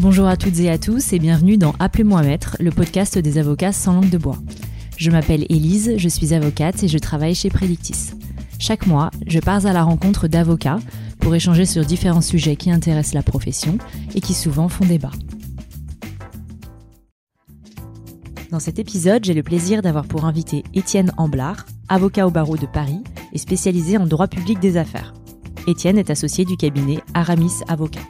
Bonjour à toutes et à tous et bienvenue dans Appelez-moi Maître, le podcast des avocats sans langue de bois. Je m'appelle Élise, je suis avocate et je travaille chez Predictis. Chaque mois, je pars à la rencontre d'avocats pour échanger sur différents sujets qui intéressent la profession et qui souvent font débat. Dans cet épisode, j'ai le plaisir d'avoir pour invité Étienne Amblard, avocat au barreau de Paris et spécialisé en droit public des affaires. Étienne est associé du cabinet Aramis Avocat.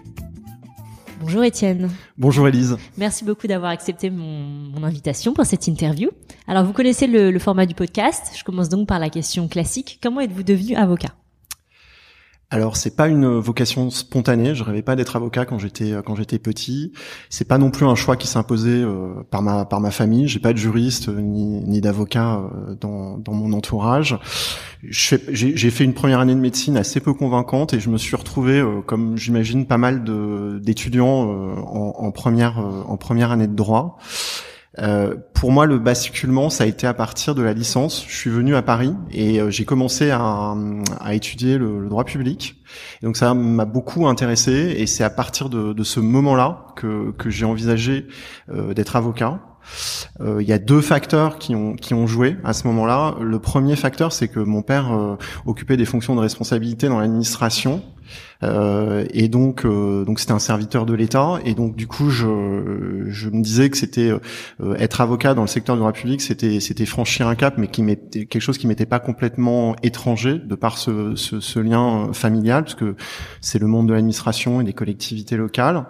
Bonjour Étienne. Bonjour Élise. Merci beaucoup d'avoir accepté mon, invitation pour cette interview. Alors vous connaissez le format du podcast. Je commence donc par la question classique. Comment êtes-vous devenu avocat? Alors c'est pas une vocation spontanée. Je rêvais pas d'être avocat quand j'étais quand j'étais petit. C'est pas non plus un choix qui s'imposait euh, par ma par ma famille. J'ai pas de juriste euh, ni, ni d'avocat euh, dans dans mon entourage. J'ai fait une première année de médecine assez peu convaincante et je me suis retrouvé comme j'imagine pas mal d'étudiants en, première en première année de droit. Euh, pour moi, le basculement, ça a été à partir de la licence. Je suis venu à Paris et euh, j'ai commencé à, à, étudier le, droit public. donc ça m'a beaucoup intéressé et c'est à partir de, de ce moment-là que, que j'ai envisagé euh, d'être avocat. Il y a deux facteurs qui ont qui ont joué à ce moment-là. Le premier facteur, c'est que mon père occupait des fonctions de responsabilité dans l'administration euh, et donc, euh, donc c'était un serviteur de l'État. Et donc, du coup, je, je me disais que c'était euh, être avocat dans le secteur du droit public, c'était c'était franchir un cap, mais qui m'était quelque chose qui m'était pas complètement étranger de par ce, ce, ce lien familial, parce que c'est le monde de l'administration et des collectivités locales.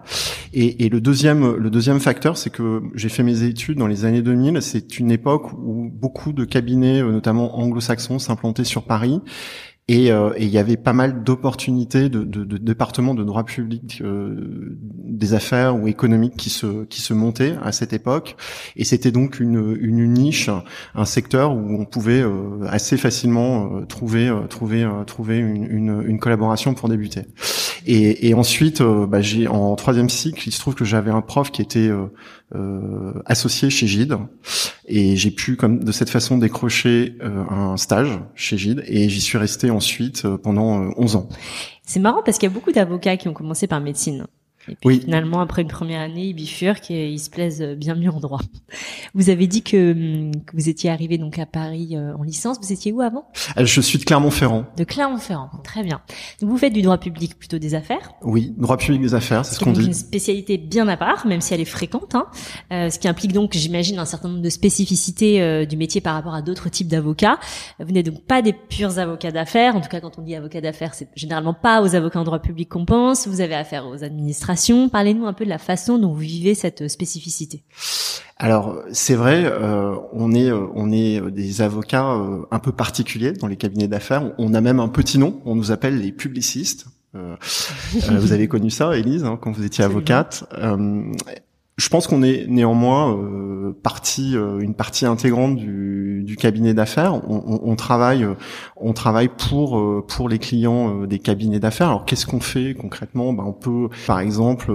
Et, et le deuxième le deuxième facteur, c'est que j'ai fait mes études dans les années 2000. C'est une époque où beaucoup de cabinets, notamment anglo-saxons, s'implantaient sur Paris euh, et il y avait pas mal d'opportunités de, de, de, départements de droit public euh, des affaires ou économiques qui se qui se montaient à cette époque. Et c'était donc une, une niche, un secteur où on pouvait euh, assez facilement trouver trouver trouver une, une, une, collaboration pour débuter. Et, et ensuite, bah, j'ai en troisième cycle, il se trouve que j'avais un prof qui était euh, associé chez Gide et j'ai pu comme de cette façon décrocher euh, un stage chez Gide et j'y suis resté ensuite euh, pendant 11 ans. C'est marrant parce qu'il y a beaucoup d'avocats qui ont commencé par médecine. Et puis oui. finalement, après une première année, ils bifurquent et ils se plaisent bien mieux en droit. Vous avez dit que, hum, que vous étiez arrivé donc à Paris euh, en licence. Vous étiez où avant? Euh, Je suis de Clermont-Ferrand. De Clermont-Ferrand, très bien. Donc vous faites du droit public plutôt des affaires Oui, droit public des affaires, c'est ce qu'on dit. une spécialité bien à part, même si elle est fréquente. Hein. Euh, ce qui implique donc, j'imagine, un certain nombre de spécificités euh, du métier par rapport à d'autres types d'avocats. Vous n'êtes donc pas des purs avocats d'affaires. En tout cas, quand on dit avocat d'affaires, c'est généralement pas aux avocats en droit public qu'on pense. Vous avez affaire aux Parlez-nous un peu de la façon dont vous vivez cette spécificité. Alors c'est vrai, euh, on est euh, on est euh, des avocats un peu particuliers dans les cabinets d'affaires. On a même un petit nom. On nous appelle les publicistes. vous avez connu ça, Élise, hein, quand vous étiez avocate. Je pense qu'on est néanmoins euh, partie, euh, une partie intégrante du, du cabinet d'affaires. On, on, on, travaille, euh, on travaille pour euh, pour les clients des cabinets d'affaires. Alors qu'est-ce qu'on fait concrètement? Ben, on peut, par exemple,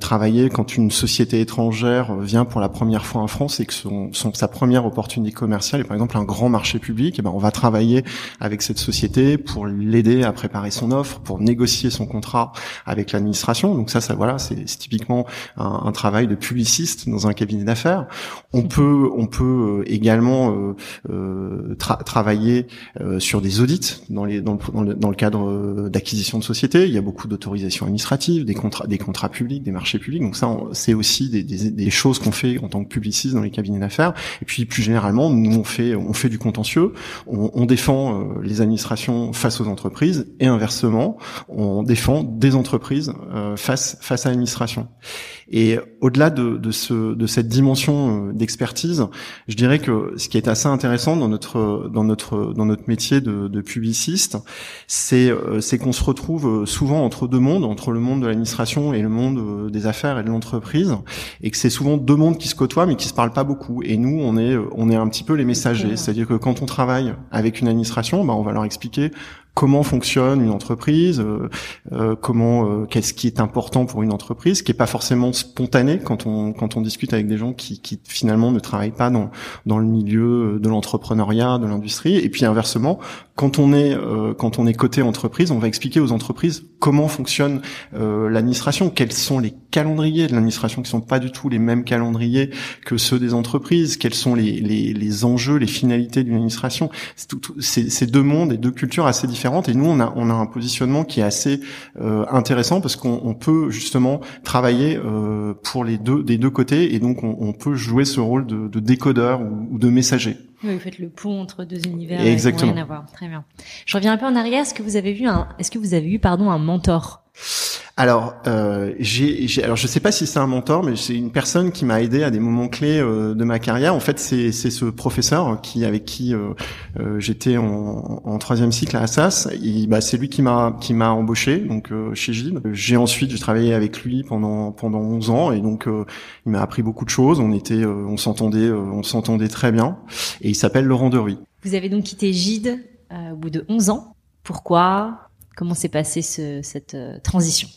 travailler quand une société étrangère vient pour la première fois en France et que son, son sa première opportunité commerciale est par exemple un grand marché public. Et ben on va travailler avec cette société pour l'aider à préparer son offre, pour négocier son contrat avec l'administration. Donc ça, ça voilà, c'est typiquement un, un travail de publiciste dans un cabinet d'affaires. On peut, on peut euh, également euh, euh travailler euh, sur des audits dans, les, dans, le, dans le, cadre d'acquisition de sociétés. Il y a beaucoup d'autorisations administratives, des contrats, des contrats publics, des marchés publics. Donc ça, c'est aussi des, des, des choses qu'on fait en tant que publiciste dans les cabinets d'affaires. Et puis plus généralement, nous on fait, on fait du contentieux. On, on défend les administrations face aux entreprises et inversement, on défend des entreprises face face à l'administration. Et au-delà de, de, ce, de cette dimension euh, d'expertise, je dirais que ce qui est assez intéressant dans notre dans notre dans notre métier de, de publiciste, c'est euh, c'est qu'on se retrouve euh, souvent entre deux mondes, entre le monde de l'administration et le monde des affaires et de l'entreprise, et que c'est souvent deux mondes qui se côtoient mais qui se parlent pas beaucoup. Et nous, on est on est un petit peu les messagers, c'est-à-dire que quand on travaille avec une administration, bah, on va leur expliquer comment fonctionne une entreprise, comment qu'est-ce qui est important pour une entreprise, qui est pas forcément spontané quand on quand on discute avec des gens qui, qui finalement ne travaillent pas dans dans le milieu de l'entrepreneuriat, de l'industrie. Et puis inversement, quand on est quand on est côté entreprise, on va expliquer aux entreprises comment fonctionne l'administration, quels sont les calendriers de l'administration qui sont pas du tout les mêmes calendriers que ceux des entreprises, quels sont les, les, les enjeux, les finalités d'une administration. C'est deux mondes et deux cultures assez différentes et nous on a, on a un positionnement qui est assez euh, intéressant parce qu'on peut justement travailler euh, pour les deux des deux côtés et donc on, on peut jouer ce rôle de, de décodeur ou, de messager. Oui, vous faites le pont entre deux univers. Exactement. Rien à voir. Très bien. Je reviens un peu en arrière. Est-ce que vous avez vu un, est-ce que vous avez eu, pardon, un mentor? Alors, euh, j'ai, alors je sais pas si c'est un mentor, mais c'est une personne qui m'a aidé à des moments clés euh, de ma carrière. En fait, c'est, c'est ce professeur qui avec qui euh, euh j'étais en, en, troisième cycle à Assas. Bah, c'est lui qui m'a qui m'a embauché donc euh, chez Gide. J'ai ensuite j'ai travaillé avec lui pendant pendant 11 ans et donc il m'a appris beaucoup de choses. On était, on s'entendait, on s'entendait très bien. Et il s'appelle Laurent Deruy. Vous avez donc quitté Gide au bout de 11 ans. Pourquoi? Comment s'est passée ce, cette transition?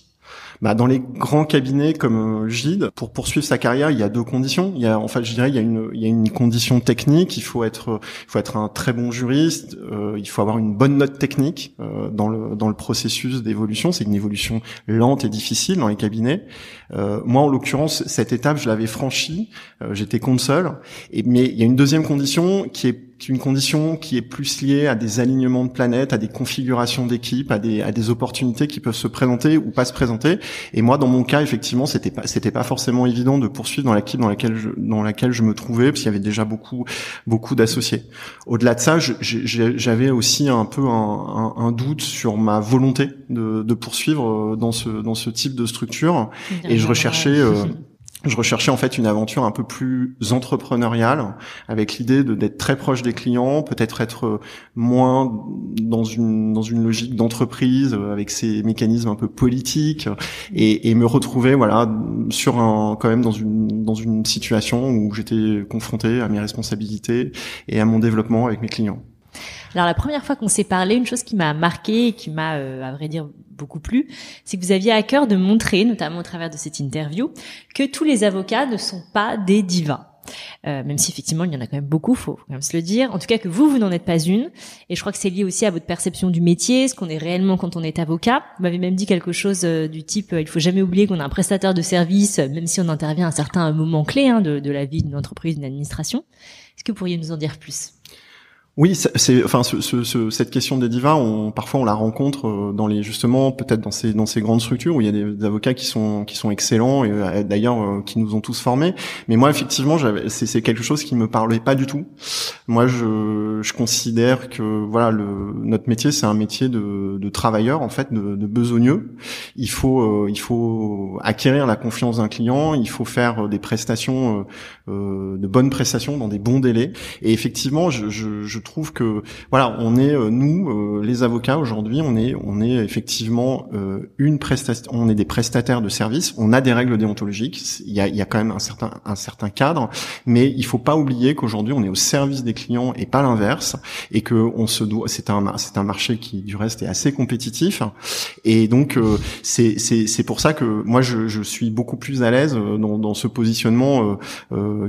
Bah, dans les grands cabinets comme euh, Gide, pour poursuivre sa carrière, il y a deux conditions. Il y a, en fait, je dirais, il y a une, il y a une condition technique. Il faut être, il faut être un très bon juriste. Euh, il faut avoir une bonne note technique euh, dans le dans le processus d'évolution. C'est une évolution lente et difficile dans les cabinets. Euh, moi, en l'occurrence, cette étape, je l'avais franchie. Euh, j'étais seul. Et mais il y a une deuxième condition qui est une condition qui est plus liée à des alignements de planètes, à des configurations d'équipes, à des, à des opportunités qui peuvent se présenter ou pas se présenter. Et moi, dans mon cas, effectivement, c'était pas, c'était pas forcément évident de poursuivre dans l'équipe dans laquelle je, dans laquelle je me trouvais, parce qu'il y avait déjà beaucoup, beaucoup d'associés. Au-delà de ça, j'avais aussi un peu un, un, doute sur ma volonté de, de poursuivre dans ce, dans ce type de structure, et je recherchais. Euh, je recherchais en fait une aventure un peu plus entrepreneuriale, avec l'idée d'être très proche des clients, peut-être être moins dans une dans une logique d'entreprise avec ses mécanismes un peu politiques, et, et, me retrouver voilà sur un quand même dans une dans une situation où j'étais confronté à mes responsabilités et à mon développement avec mes clients. Alors la première fois qu'on s'est parlé, une chose qui m'a marqué et qui m'a, euh, à vrai dire, beaucoup plu, c'est que vous aviez à cœur de montrer, notamment au travers de cette interview, que tous les avocats ne sont pas des divas. Euh, même si effectivement il y en a quand même beaucoup, faut quand même se le dire. En tout cas que vous, vous n'en êtes pas une. Et je crois que c'est lié aussi à votre perception du métier, ce qu'on est réellement quand on est avocat. Vous m'avez même dit quelque chose euh, du type, il faut jamais oublier qu'on a un prestataire de service, même si on intervient à un certain moment clé hein, de la vie d'une entreprise, d'une administration. Est-ce que vous pourriez nous en dire plus? Oui, c'est enfin ce, ce, cette question des divas, on, parfois on la rencontre euh, dans les justement peut-être dans ces dans ces grandes structures où il y a des, avocats qui sont qui sont excellents et euh, d'ailleurs euh, qui nous ont tous formés. Mais moi effectivement, c'est quelque chose qui me parlait pas du tout. Moi, je, je considère que voilà le notre métier c'est un métier de, de travailleur en fait de, de besogneux. Il faut il faut acquérir la confiance d'un client, il faut faire des prestations de bonnes prestations dans des bons délais. Et effectivement, je, je trouve que voilà, on est euh, nous euh, les avocats aujourd'hui, on est on est effectivement euh, une prestation, on est des prestataires de services, on a des règles déontologiques, il y a il y a quand même un certain un certain cadre, mais il faut pas oublier qu'aujourd'hui on est au service des clients et pas l'inverse et que on se doit c'est un c'est un marché qui du reste est assez compétitif et donc c'est c'est c'est pour ça que moi je je suis beaucoup plus à l'aise dans dans ce positionnement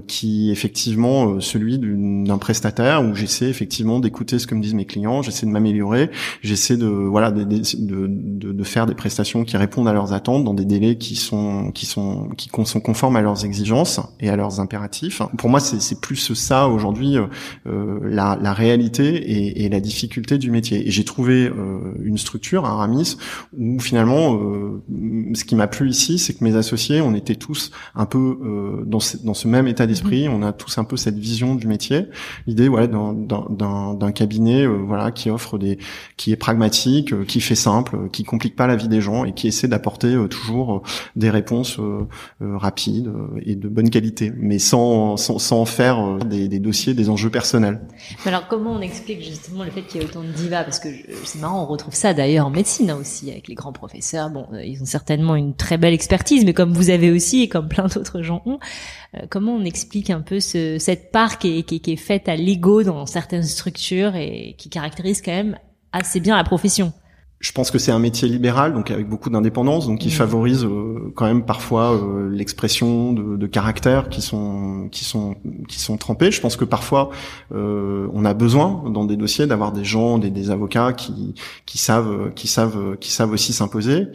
qui effectivement celui d'un prestataire où j'essaie effectivement d'écouter ce que me disent mes clients, j'essaie de m'améliorer, j'essaie de voilà de, de, de, de, faire des prestations qui répondent à leurs attentes dans des délais qui sont qui sont qui sont conformes à leurs exigences et à leurs impératifs. Pour moi, c'est plus ça aujourd'hui euh, la, la réalité et, et, la difficulté du métier. Et j'ai trouvé euh, une structure, un Ramis, où finalement, euh, ce qui m'a plu ici, c'est que mes associés, on était tous un peu euh, dans, ce, dans ce même état d'esprit, on a tous un peu cette vision du métier. L'idée, ouais, dans, dans, d'un cabinet euh, voilà qui offre des qui est pragmatique, euh, qui fait simple, euh, qui complique pas la vie des gens et qui essaie d'apporter toujours des réponses rapides et de bonne qualité, mais sans sans, sans faire des, des, dossiers, des enjeux personnels. Alors comment on explique justement le fait qu'il y ait autant de divas? Parce que c'est marrant, on retrouve ça d'ailleurs en médecine hein, aussi avec les grands professeurs. Bon, ils ont certainement une très belle expertise, mais comme vous avez aussi et comme plein d'autres gens ont, comment on explique un peu ce, cette part qui est, qui, qui est faite à l'ego dans certaines structure et qui caractérise quand même assez bien la profession? Je pense que c'est un métier libéral, donc avec beaucoup d'indépendance, donc qui mmh. favorise euh, quand même parfois euh, l'expression de, de caractères qui sont qui sont qui sont trempés. Je pense que parfois euh, on a besoin dans des dossiers d'avoir des gens, des, des avocats qui qui savent qui savent qui savent aussi s'imposer.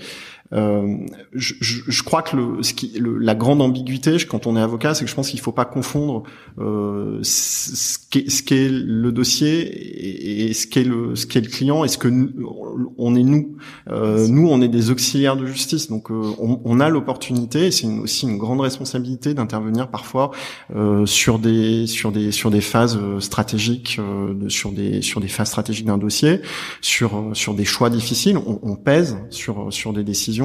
Euh, je, je, crois que le, ce qui, le, la grande ambiguïté quand on est avocat, c'est que je pense qu'il faut pas confondre euh, ce qu'est ce qu'est le dossier et, ce qu'est le qu'est le client et ce que nous, on est nous. Euh, nous, on est des auxiliaires de justice, donc euh, on, on, a l'opportunité, et c'est aussi une grande responsabilité d'intervenir parfois euh, sur des sur des sur des phases stratégiques, sur des sur des phases stratégiques d'un dossier, sur sur des choix difficiles. On, on pèse sur sur des décisions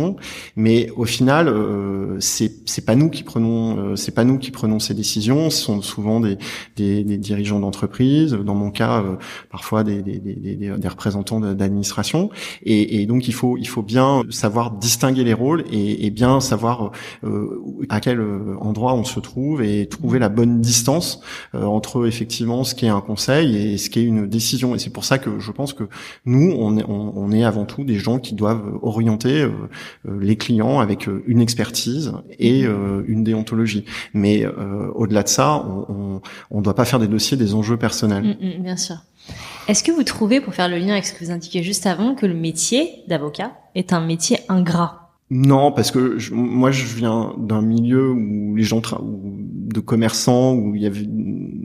mais au final, euh, c'est pas nous qui prenons euh, c'est pas nous qui prenons ces décisions. Ce sont souvent des des, des dirigeants d'entreprise, dans mon cas, euh, parfois des des, des, représentants d'administration. Et, et, donc il faut il faut bien savoir distinguer les rôles et, et bien savoir euh, à quel endroit on se trouve et trouver la bonne distance entre effectivement ce qui est un conseil et ce qui est une décision. Et c'est pour ça que je pense que nous on est, on, on est avant tout des gens qui doivent orienter euh, les clients avec euh, une expertise et mhm. euh, une déontologie. Mais au-delà de ça, on ne doit pas faire des dossiers des enjeux personnels. Mm, mm, bien sûr. Est-ce que vous trouvez, pour faire le lien avec ce que vous indiquiez juste avant, que le métier d'avocat est un métier ingrat? Non, parce que moi je viens d'un milieu où les gens de commerçants où il y avait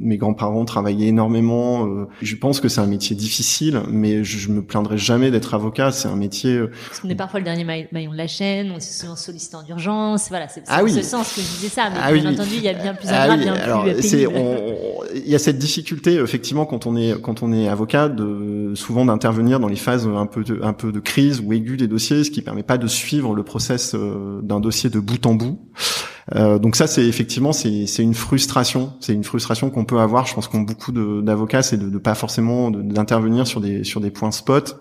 mes grands-parents travaillaient énormément. Euh, je pense que c'est un métier difficile, mais je, je me plaindrai jamais d'être avocat. C'est un métier. Euh, parce qu'on est parfois le dernier maillon de la chaîne, on est souvent sollicitant d'urgence. Voilà, c'est ah oui. ce sens que je disais ça. Mais ah bien entendu, il y a bien plus ah oui. bien Alors, plus Il y a cette difficulté effectivement quand on est quand on est avocat de souvent d'intervenir dans les phases un peu de, un peu de crise ou aiguë des dossiers, ce qui permet pas de suivre le process euh, d'un dossier de bout en bout. Euh, donc ça, c'est effectivement, c'est une frustration. C'est une frustration qu'on peut avoir. Je pense qu'ont beaucoup d'avocats, c'est de ne pas forcément d'intervenir sur des sur des points spot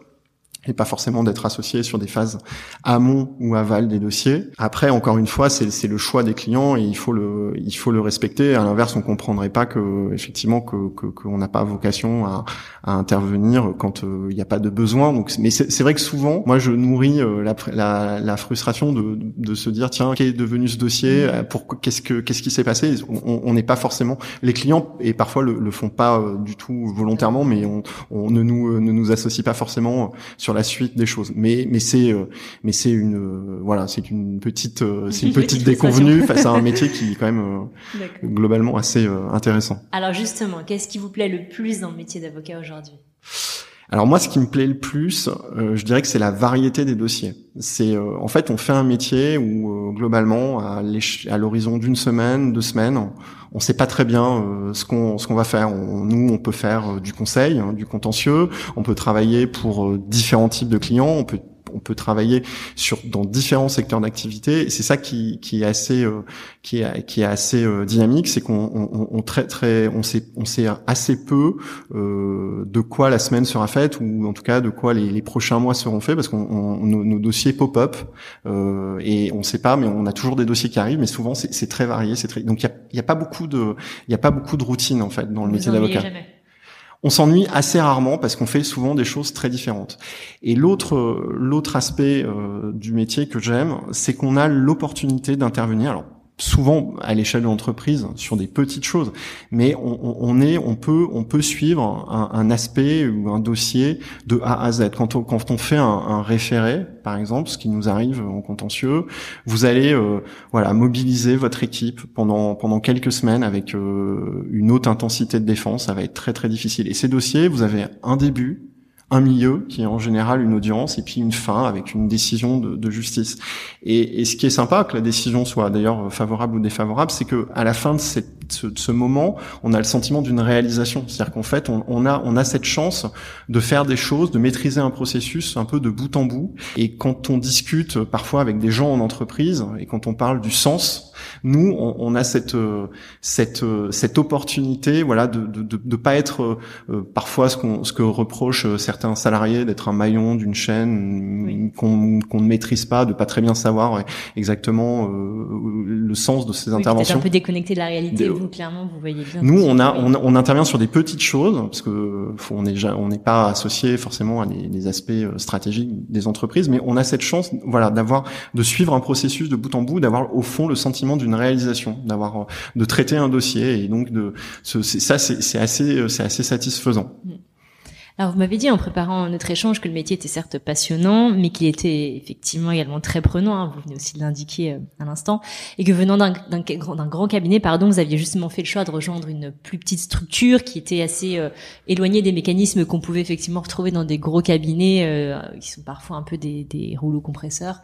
et pas forcément d'être associé sur des phases amont ou aval des dossiers. Après, encore une fois, c'est le choix des clients et il faut le il faut le respecter. À l'inverse, on comprendrait pas que effectivement que qu'on n'a pas vocation à, à, intervenir quand euh, il n'y a pas de besoin. Donc, mais c'est vrai que souvent, moi, je nourris euh, la, la, la, frustration de, de se dire tiens, qu'est devenu ce dossier? Mmh. euh, Pour qu'est-ce que qu'est-ce qui s'est passé? On n'est pas forcément les clients et parfois le, le font pas du tout volontairement, mais on, on ne nous ne nous associe pas forcément sur la suite des choses. Mais mais c'est euh, mais c'est une euh, voilà, c'est une petite euh, c'est une petite déconvenue face à un métier qui est quand même globalement assez intéressant. Alors justement, qu'est-ce qui vous plaît le plus dans le métier d'avocat aujourd'hui? Alors moi, ce qui me plaît le plus, je dirais que c'est la variété des dossiers. C'est en fait, on fait un métier où globalement, à l'horizon d'une semaine, deux semaines, on sait pas très bien euh, ce qu'on ce qu'on va faire. nous, on peut faire euh, du conseil, hein, du contentieux. On peut travailler pour euh, différents types de clients. On peut on peut travailler sur dans différents secteurs d'activité. Et c'est ça qui, qui est assez euh, qui est qui est assez euh, dynamique c'est qu'on on, on, très très on sait on sait assez peu euh, de quoi la semaine sera faite ou en tout cas de quoi les, les prochains mois seront faits parce qu'on nos, nos, dossiers pop-up euh, et on sait pas mais on a toujours des dossiers qui arrivent mais souvent c'est très varié c'est très donc il y a, y a pas beaucoup de il y a pas beaucoup de routine en fait dans le métier d'avocat on s'ennuie assez rarement parce qu'on fait souvent des choses très différentes. Et l'autre l'autre aspect euh, du métier que j'aime, c'est qu'on a l'opportunité d'intervenir. Souvent à l'échelle de l'entreprise sur des petites choses, mais on, est, on peut, on peut suivre un, un, aspect ou un dossier de A à Z. Quand on, quand on fait un, un, référé, par exemple, ce qui nous arrive en contentieux, vous allez, euh, voilà, mobiliser votre équipe pendant pendant quelques semaines avec euh, une haute intensité de défense. Ça va être très très difficile. Et ces dossiers, vous avez un début, un milieu qui est en général une audience et puis une fin avec une décision de, justice. Et, et, ce qui est sympa, que la décision soit d'ailleurs favorable ou défavorable, c'est que à la fin de, cette, ce, de, ce, moment, on a le sentiment d'une réalisation. C'est-à-dire qu'en fait, on, on, a, on a cette chance de faire des choses, de maîtriser un processus un peu de bout en bout. Et quand on discute parfois avec des gens en entreprise et quand on parle du sens, Nous, on, on a cette cette cette opportunité, voilà, de de, de, de pas être parfois ce qu'on ce que reprochent certains salariés d'être un maillon d'une chaîne qu'on qu'on ne maîtrise pas, de pas très bien savoir exactement le sens de ces interventions. un peu déconnecté de la réalité. Vous, clairement, vous voyez bien. Nous, on a on, on intervient sur des petites choses parce que on n'est on n'est pas associé forcément à des, des aspects stratégiques des entreprises, mais on a cette chance, voilà, d'avoir de suivre un processus de bout en bout, d'avoir au fond le sentiment d'une réalisation, d'avoir de traiter un dossier et donc de ce, ça c'est assez c'est assez satisfaisant. Mm. Alors vous m'avez dit en préparant notre échange que le métier était certes passionnant, mais qu'il était effectivement également très prenant. Hein, vous venez aussi de l'indiquer euh, à l'instant, et que venant d'un grand cabinet, pardon, vous aviez justement fait le choix de rejoindre une plus petite structure qui était assez euh, éloignée des mécanismes qu'on pouvait effectivement retrouver dans des gros cabinets euh, qui sont parfois un peu des, des rouleaux compresseurs.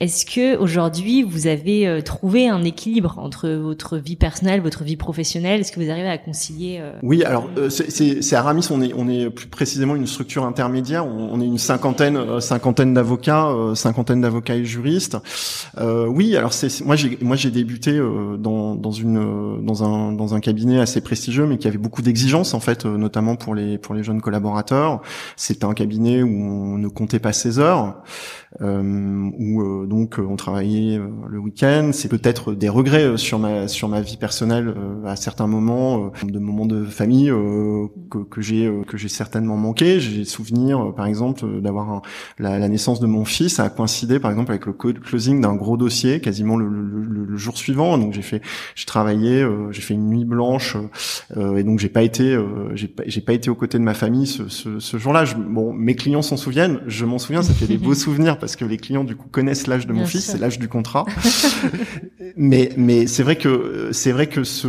Est-ce que aujourd'hui vous avez euh, trouvé un équilibre entre votre vie personnelle, votre vie professionnelle? Est-ce que vous arrivez à concilier euh, Oui, alors euh, c'est Aramis, on est on est plus précisément une structure intermédiaire. On, est une cinquantaine cinquantaine d'avocats, cinquantaine d'avocats et juristes. oui, alors c'est moi j'ai moi j'ai débuté dans dans une dans un dans un cabinet assez prestigieux, mais qui avait beaucoup d'exigences en fait, notamment pour les pour les jeunes collaborateurs. C'était un cabinet où on ne comptait pas ses heures, où donc euh, on travaillait euh, le week-end. C'est peut-être des regrets euh, sur ma sur ma vie personnelle à certains moments, de moments de famille que, que j'ai que j'ai certainement manqué. J'ai souvenir, par exemple, d'avoir la, la, naissance de mon fils a coïncidé, par exemple, avec le closing d'un gros dossier, quasiment le, le, le jour suivant. Donc j'ai fait, j'ai travaillé, j'ai fait une nuit blanche, et donc j'ai pas été, j'ai pas, j'ai pas été aux côtés de ma famille ce, ce, ce jour-là. bon, mes clients s'en souviennent, je m'en souviens, ça fait des beaux souvenirs parce que les clients du coup connaissent l'âge de mon fils, c'est l'âge du contrat. mais mais c'est vrai que c'est vrai que ce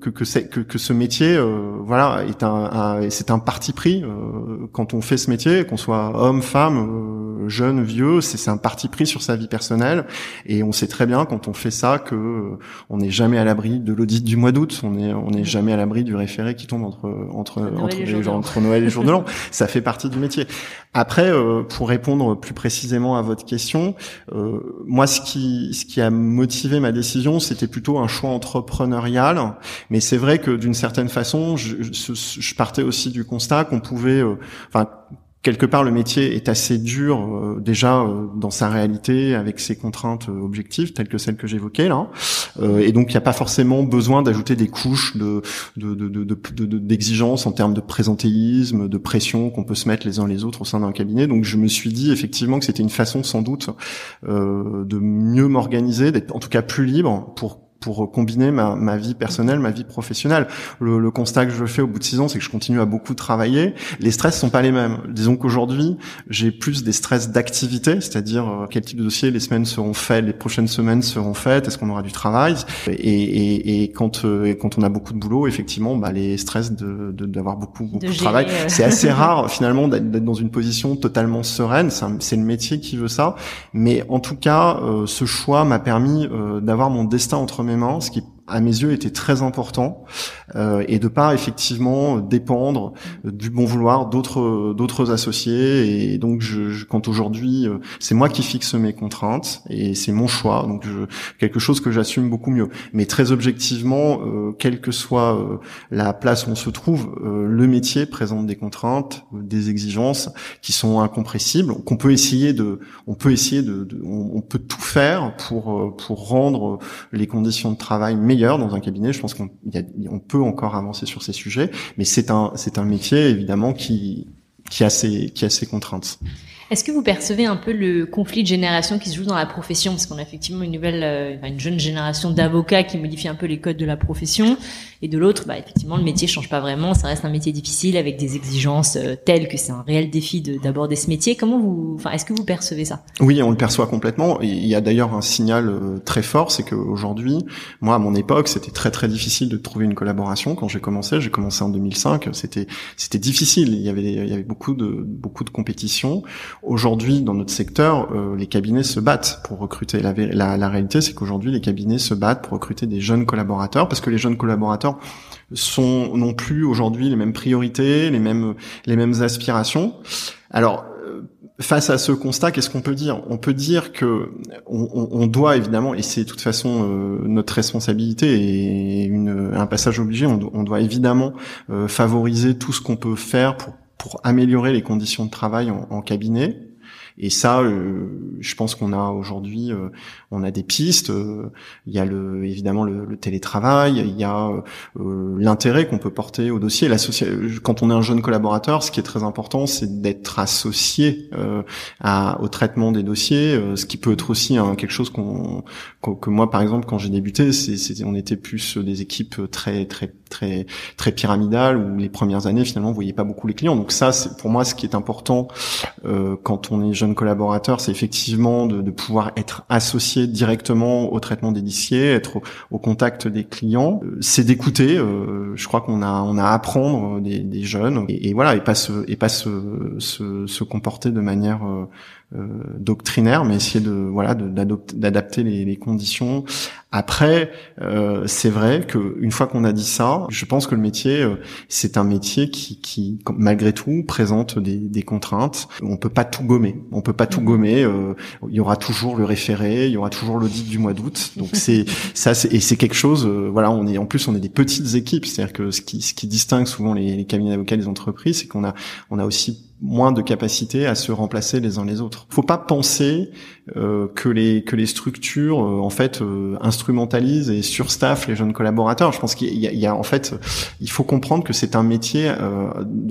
que que que, que ce métier euh, voilà est un, c'est un parti pris euh, quand on fait ce métier, qu'on soit homme, femme, euh, jeune, vieux, c'est un parti pris sur sa vie personnelle et on sait très bien quand on fait ça que on n'est jamais à l'abri de l'audit du mois d'août, on est on n'est jamais à l'abri du référé qui tombe entre entre entre, les, entre Noël et jour de l'an. ça fait partie du métier. Après, pour répondre plus précisément à votre question, euh, moi, ce qui, ce qui a motivé ma décision, c'était plutôt un choix entrepreneurial. Mais c'est vrai que d'une certaine façon, je, je, partais aussi du constat qu'on pouvait, euh, enfin, quelque part le métier est assez dur euh, déjà euh, dans sa réalité avec ses contraintes euh, objectives telles que celles que j'évoquais là. Et donc il n'y a pas forcément besoin d'ajouter des couches de d'exigences de, de, en termes de présentéisme de pression qu'on peut se mettre les uns les autres au sein d'un cabinet. Donc je me suis dit effectivement que c'était une façon sans doute de mieux m'organiser d'être en tout cas plus libre pour pour combiner ma, ma, vie personnelle, ma vie professionnelle. Le, le, constat que je fais au bout de six ans, c'est que je continue à beaucoup travailler. Les stress sont pas les mêmes. Disons qu'aujourd'hui, j'ai plus des stress d'activité, c'est-à-dire euh, quel type de dossier les semaines seront faits, les prochaines semaines seront faites, est-ce qu'on aura du travail? Et, et, et quand, euh, quand on a beaucoup de boulot, effectivement, bah, les stress de d'avoir beaucoup, beaucoup de, travail, euh. c'est assez rare finalement d'être dans une position totalement sereine. C'est le métier qui veut ça. Mais en tout cas, ce choix m'a permis d'avoir mon destin entre mes mains, ce qui à mes yeux était très important euh, et de pas effectivement dépendre du bon vouloir d'autres d'autres associés. Et donc je, je quand aujourd'hui euh, c'est moi qui fixe mes contraintes et c'est mon choix. Donc je, quelque chose que j'assume beaucoup mieux. Mais très objectivement euh, quelle que soit euh, la place où on se trouve euh, le métier présente des contraintes des exigences qui sont incompressibles qu'on peut essayer de on peut essayer de, on, peut tout faire pour pour rendre les conditions de travail dans un cabinet. Je pense qu'on on peut encore avancer sur ces sujets, mais c'est un c'est un métier évidemment qui qui a ses qui a ses contraintes. Est-ce que vous percevez un peu le conflit de génération qui se joue dans la profession? Parce qu'on a effectivement une nouvelle, euh, une jeune génération d'avocats qui modifie un peu les codes de la profession. Et de l'autre, bah, effectivement, le métier change pas vraiment. Ça reste un métier difficile avec des exigences euh, telles que c'est un réel défi d'aborder ce métier. Comment vous, enfin, est-ce que vous percevez ça? Oui, on le perçoit complètement. Il y a d'ailleurs un signal euh, très fort, c'est qu'aujourd'hui, moi, à mon époque, c'était très très difficile de trouver une collaboration. Quand j'ai commencé, j'ai commencé en 2005, c'était c'était difficile. Il y avait il y avait beaucoup de beaucoup de compétition. Aujourd'hui, dans notre secteur, euh, les cabinets se battent pour recruter. La, la, la réalité, c'est qu'aujourd'hui, les cabinets se battent pour recruter des jeunes collaborateurs, parce que les jeunes collaborateurs sont non plus aujourd'hui les mêmes priorités, les mêmes les mêmes aspirations. Alors face à ce constat, qu'est-ce qu'on peut dire? On peut dire que on, on, doit évidemment, et c'est de toute façon euh, notre responsabilité et une, un passage obligé, on, on doit évidemment euh, favoriser tout ce qu'on peut faire pour, pour améliorer les conditions de travail en, cabinet. Et ça, euh, je pense qu'on a aujourd'hui, euh, on a des pistes. Euh, il y a le, évidemment le, télétravail, il y a l'intérêt qu'on peut porter au dossier. Quand on est un jeune collaborateur, ce qui est très important, c'est d'être associé au traitement des dossiers, ce qui peut être aussi hein, quelque chose qu'on, que moi, par exemple, quand j'ai débuté, on était plus des équipes très très très très pyramidales où les premières années finalement on voyait pas beaucoup les clients. Donc ça, c'est pour moi ce qui est important quand on est jeune collaborateurs, c'est effectivement de, pouvoir être associé directement au traitement des dossiers, être au, contact des clients. Euh, c'est d'écouter. Euh, je crois qu'on a on a à apprendre des, jeunes et, voilà et pas se et pas se, se, comporter de manière euh, doctrinaire, mais essayer de voilà d'adapter les, les, conditions après, euh, c'est vrai que une fois qu'on a dit ça, je pense que le métier, euh, c'est un métier qui, qui, malgré tout, présente des, des, contraintes. On peut pas tout gommer. On peut pas tout mhm. gommer. Euh, il y aura toujours le référé, il y aura toujours l'audit du mois d'août. Donc c'est ça, et c'est quelque chose. Euh, voilà, on est en plus on est des petites équipes. C'est-à-dire que ce qui, ce qui distingue souvent les, les cabinets d'avocats des entreprises, c'est qu'on a on a aussi moins de capacité à se remplacer les uns les autres. Faut pas penser euh, que les que les structures euh, en fait euh, instrumentalisent et surstaffent les jeunes collaborateurs. Je pense qu'il y, y, a en fait il faut comprendre que c'est un métier euh,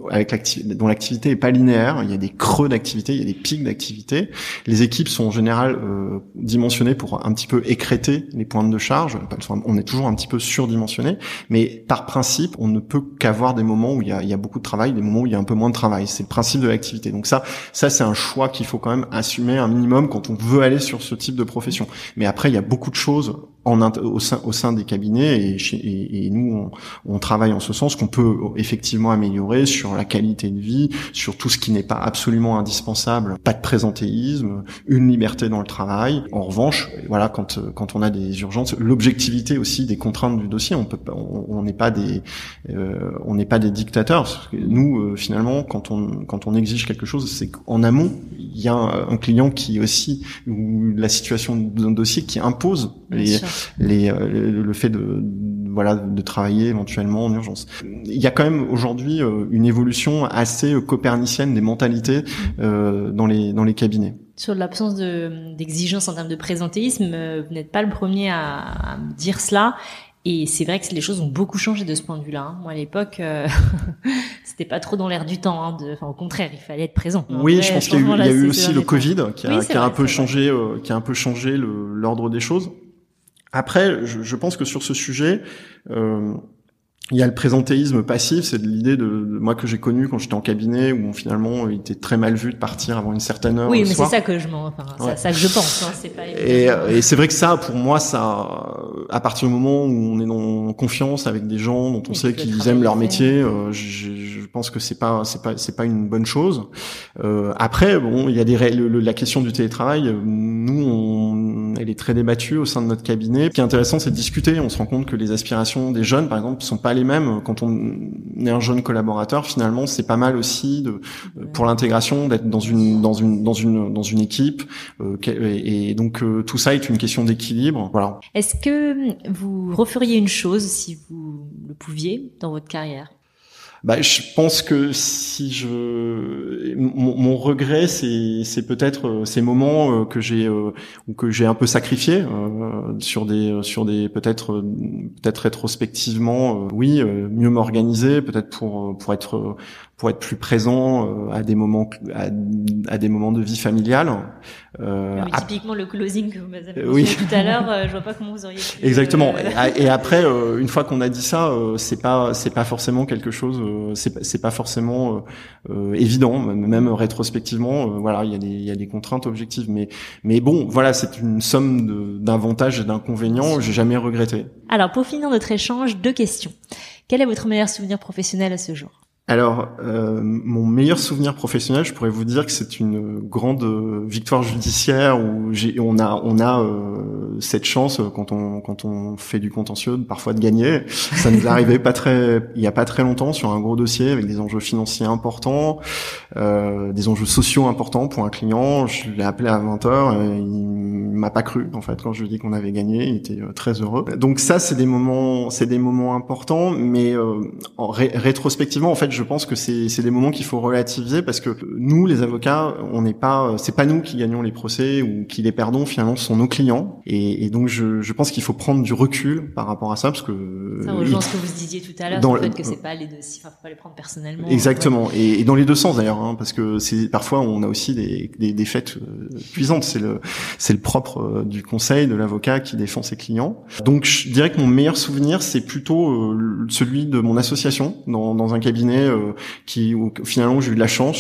avec dont l'activité est pas linéaire. Il y a des creux d'activité, il y a des pics d'activité. Les équipes sont en général dimensionnées pour un petit peu écréter les pointes de charge. On est toujours un petit peu surdimensionné, mais par principe on ne peut qu'avoir des moments où il y a, il y a beaucoup de travail, des moments où il y a un peu moins de travail. C'est le principe de l'activité. Donc ça, ça c'est un choix qu'il faut quand même assumer un minimum quand on veut aller sur ce type de profession. Mais après, il y a beaucoup de choses en, au, sein, au sein des cabinets et, et, et nous, on, on, travaille en ce sens qu'on peut effectivement améliorer sur la qualité de vie, sur tout ce qui n'est pas absolument indispensable, pas de présentéisme, une liberté dans le travail. En revanche, voilà, quand, quand on a des urgences, l'objectivité aussi des contraintes du dossier, on peut on n'est pas des euh, on n'est pas des dictateurs. Nous, euh, finalement, quand on quand on exige quelque chose, c'est qu'en amont, il y a un, client qui aussi ou la situation d'un dossier qui impose les, les, euh, le fait de voilà de travailler éventuellement en urgence. Il y a quand même aujourd'hui euh, une évolution assez copernicienne des mentalités euh, dans les dans les cabinets. Sur l'absence d'exigence en termes de présentéisme, vous n'êtes pas le premier à, à me dire cela. Et c'est vrai que les choses ont beaucoup changé de ce point de vue-là. Hein. Moi, à l'époque, euh, c'était pas trop dans l'air du temps. Hein, de... Enfin, au contraire, il fallait être présent. Oui, je pense qu'il y a eu, il y a eu aussi le Covid qui a, qui a un peu changé, euh, qui a un peu changé l'ordre des choses. Après, je, je, pense que sur ce sujet, euh, il y a le présentéisme passif, c'est l'idée de, moi que j'ai connu quand j'étais en cabinet où finalement il était très mal vu de partir avant une certaine heure. Oui, mais c'est ça que je m'en, enfin, ça que je pense. Hein, c'est pas et, et c'est vrai que ça, pour moi, ça, à partir du moment où on est en confiance avec des gens dont on sait qu'ils aiment leur métier, euh, je, je, pense que c'est pas, c'est pas, c'est pas une bonne chose. Euh, après, bon, il y a des la question du télétravail. Nous, on, elle est très débattue au sein de notre cabinet. Ce qui est intéressant, c'est de discuter. On se rend compte que les aspirations des jeunes, par exemple, sont pas les mêmes. Quand on est un jeune collaborateur, finalement, c'est pas mal aussi de, pour l'intégration d'être dans une dans une dans une dans une équipe. Euh, et, donc euh, tout ça est une question d'équilibre. Voilà. Est-ce que vous referiez une chose si vous le pouviez dans votre carrière? Bah, je pense que si je mon, mon regret c'est c'est peut-être euh, ces moments euh, que j'ai euh, ou que j'ai un peu sacrifié sur des sur des peut-être peut-être rétrospectivement oui mieux m'organiser peut-être pour pour être pour être plus présent euh, à des moments à, à, des moments de vie familiale. Euh, oui, typiquement le closing que vous m'avez oui. tout à l'heure, euh, je vois pas comment vous auriez pu. Exactement. Euh, et, après, une fois qu'on a dit ça, c'est pas c'est pas forcément quelque chose, c'est c'est pas forcément évident, même rétrospectivement. voilà, il y a des il y a des contraintes objectives, mais mais bon, voilà, c'est une somme d'avantages et d'inconvénients. J'ai jamais regretté. Alors pour finir notre échange, deux questions. Quel est votre meilleur souvenir professionnel à ce jour? Alors, euh, mon meilleur souvenir professionnel, je pourrais vous dire que c'est une grande victoire judiciaire où on a, on a euh, cette chance quand on quand on fait du contentieux parfois de gagner. Ça nous arrivait pas très, il y a pas très longtemps sur un gros dossier avec des enjeux financiers importants, euh, des enjeux sociaux importants pour un client. Je l'ai appelé à 20 h il m'a pas cru en fait quand je lui ai dit qu'on avait gagné. Il était euh, très heureux. Donc ça, c'est des moments, c'est des moments importants, mais euh, en rétrospectivement, en fait je pense que c'est des moments qu'il faut relativiser parce que nous, les avocats, on n'est pas, c'est pas nous qui gagnons les procès ou qui les perdons. Finalement, ce sont nos clients. Et, et donc, je, je pense qu'il faut prendre du recul par rapport à ça parce que ça rejoint ce que vous disiez tout à l'heure, le fait que c'est pas les deux, enfin, faut pas les prendre personnellement. Exactement. Et, et, dans les deux sens d'ailleurs, hein, parce que c'est parfois on a aussi des des, des fêtes euh, puissantes. C'est le c'est le propre euh, du conseil de l'avocat qui défend ses clients. Donc, je dirais que mon meilleur souvenir, c'est plutôt euh, celui de mon association dans, dans un cabinet euh, qui où, finalement j'ai eu de la chance.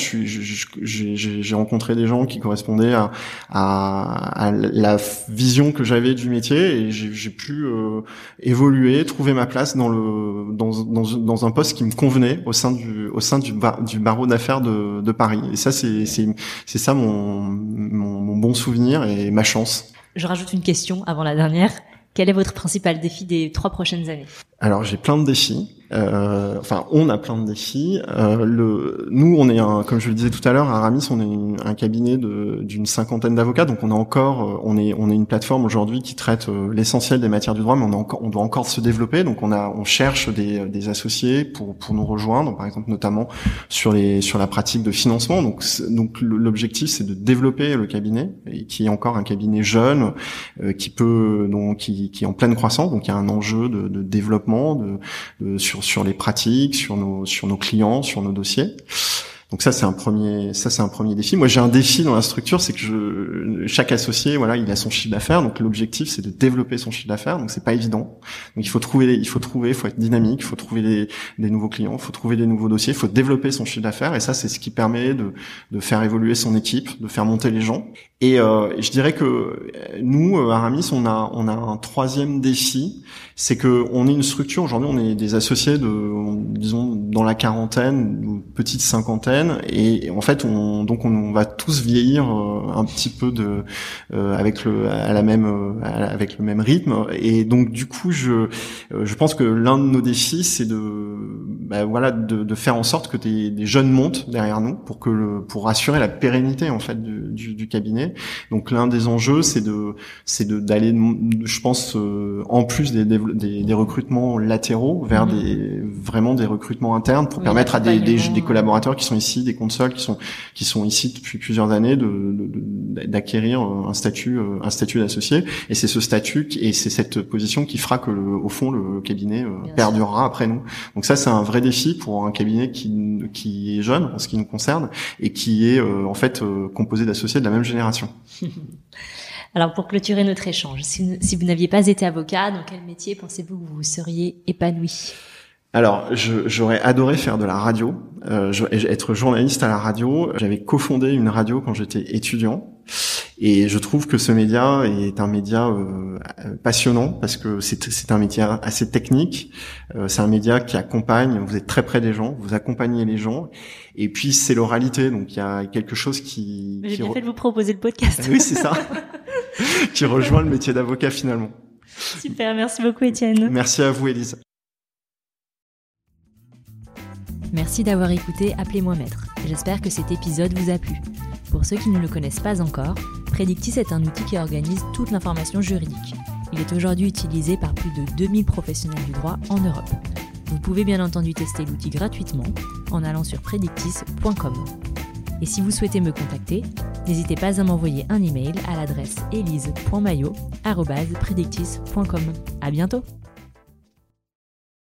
J'ai rencontré des gens qui correspondaient à, à, à la vision que j'avais du métier et j'ai pu euh, évoluer, trouver ma place dans le dans, dans, dans, un poste qui me convenait au sein du au sein du, du barreau d'affaires de, de Paris. Et ça c'est c'est ça mon, mon mon bon souvenir et ma chance. Je rajoute une question avant la dernière. Quel est votre principal défi des trois prochaines années? Alors j'ai plein de défis. Euh, enfin, on a plein de défis. Euh, le, nous, on est un, comme je le disais tout à l'heure, à Aramis, on est un cabinet d'une cinquantaine d'avocats, donc on a encore, euh, on est, on est une plateforme aujourd'hui qui traite euh, l'essentiel des matières du droit, mais on, a encore, on doit encore se développer. Donc on a, on cherche des, des associés pour pour nous rejoindre, par exemple notamment sur les sur la pratique de financement. Donc donc l'objectif c'est de développer le cabinet, et qui est encore un cabinet jeune, euh, qui peut donc qui, qui est en pleine croissance. Donc il y a un enjeu de, de développement de, de sur sur les pratiques, sur nos sur nos clients, sur nos dossiers. Donc ça c'est un premier ça c'est un premier défi. Moi j'ai un défi dans la structure, c'est que je, chaque associé voilà il a son chiffre d'affaires. Donc l'objectif c'est de développer son chiffre d'affaires. Donc c'est pas évident. Donc il faut trouver il faut trouver faut être dynamique, il faut trouver des, des nouveaux clients, il faut trouver des nouveaux dossiers, il faut développer son chiffre d'affaires. Et ça c'est ce qui permet de de faire évoluer son équipe, de faire monter les gens. Et euh, je dirais que nous à Aramis on a on a un troisième défi, c'est que on est une structure aujourd'hui on est des associés de disons dans la quarantaine ou petite cinquantaine et, en fait on donc on, va tous vieillir euh, un petit peu de euh, avec le à la même euh, avec le même rythme. Et donc du coup je je pense que l'un de nos défis c'est de bah, voilà de, de, faire en sorte que des, des, jeunes montent derrière nous pour que le, pour assurer la pérennité en fait du, du cabinet donc l'un des enjeux c'est de c'est de d'aller je pense en plus des, des, des, recrutements latéraux vers mm-hmm. des vraiment des recrutements internes pour permettre à des, des, collaborateurs qui sont ici, des consoles qui sont qui sont ici depuis plusieurs années, de d'acquérir un statut euh, un statut d'associé. Et c'est ce statut et c'est cette position qui fera que au fond le cabinet euh, perdurera après nous. Donc ça c'est un vrai défi pour un cabinet qui qui est jeune en ce qui nous concerne et qui est euh, en fait composé d'associés de la même génération. Alors pour clôturer notre échange, si, si vous n'aviez pas été avocat, dans quel métier pensez-vous que vous seriez épanoui? Alors, j'aurais adoré faire de la radio, euh, être journaliste à la radio. J'avais cofondé une radio quand j'étais étudiant, et je trouve que ce média est un média euh, passionnant parce que c'est un métier assez technique. Euh, c'est un média qui accompagne. Vous êtes très près des gens, vous accompagnez les gens, et puis c'est l'oralité. Donc il y a quelque chose qui. J'ai bien fait de vous proposer le podcast. oui, c'est ça. qui rejoint le métier d'avocat finalement. Super, merci beaucoup Étienne. Merci à vous Elise. Merci d'avoir écouté Appelez-moi Maître. J'espère que cet épisode vous a plu. Pour ceux qui ne le connaissent pas encore, Predictis est un outil qui organise toute l'information juridique. Il est aujourd'hui utilisé par plus de 2000 professionnels du droit en Europe. Vous pouvez bien entendu tester l'outil gratuitement en allant sur predictis.com. Et si vous souhaitez me contacter, n'hésitez pas à m'envoyer un email à l'adresse elise.mayo@predictis.com. À bientôt.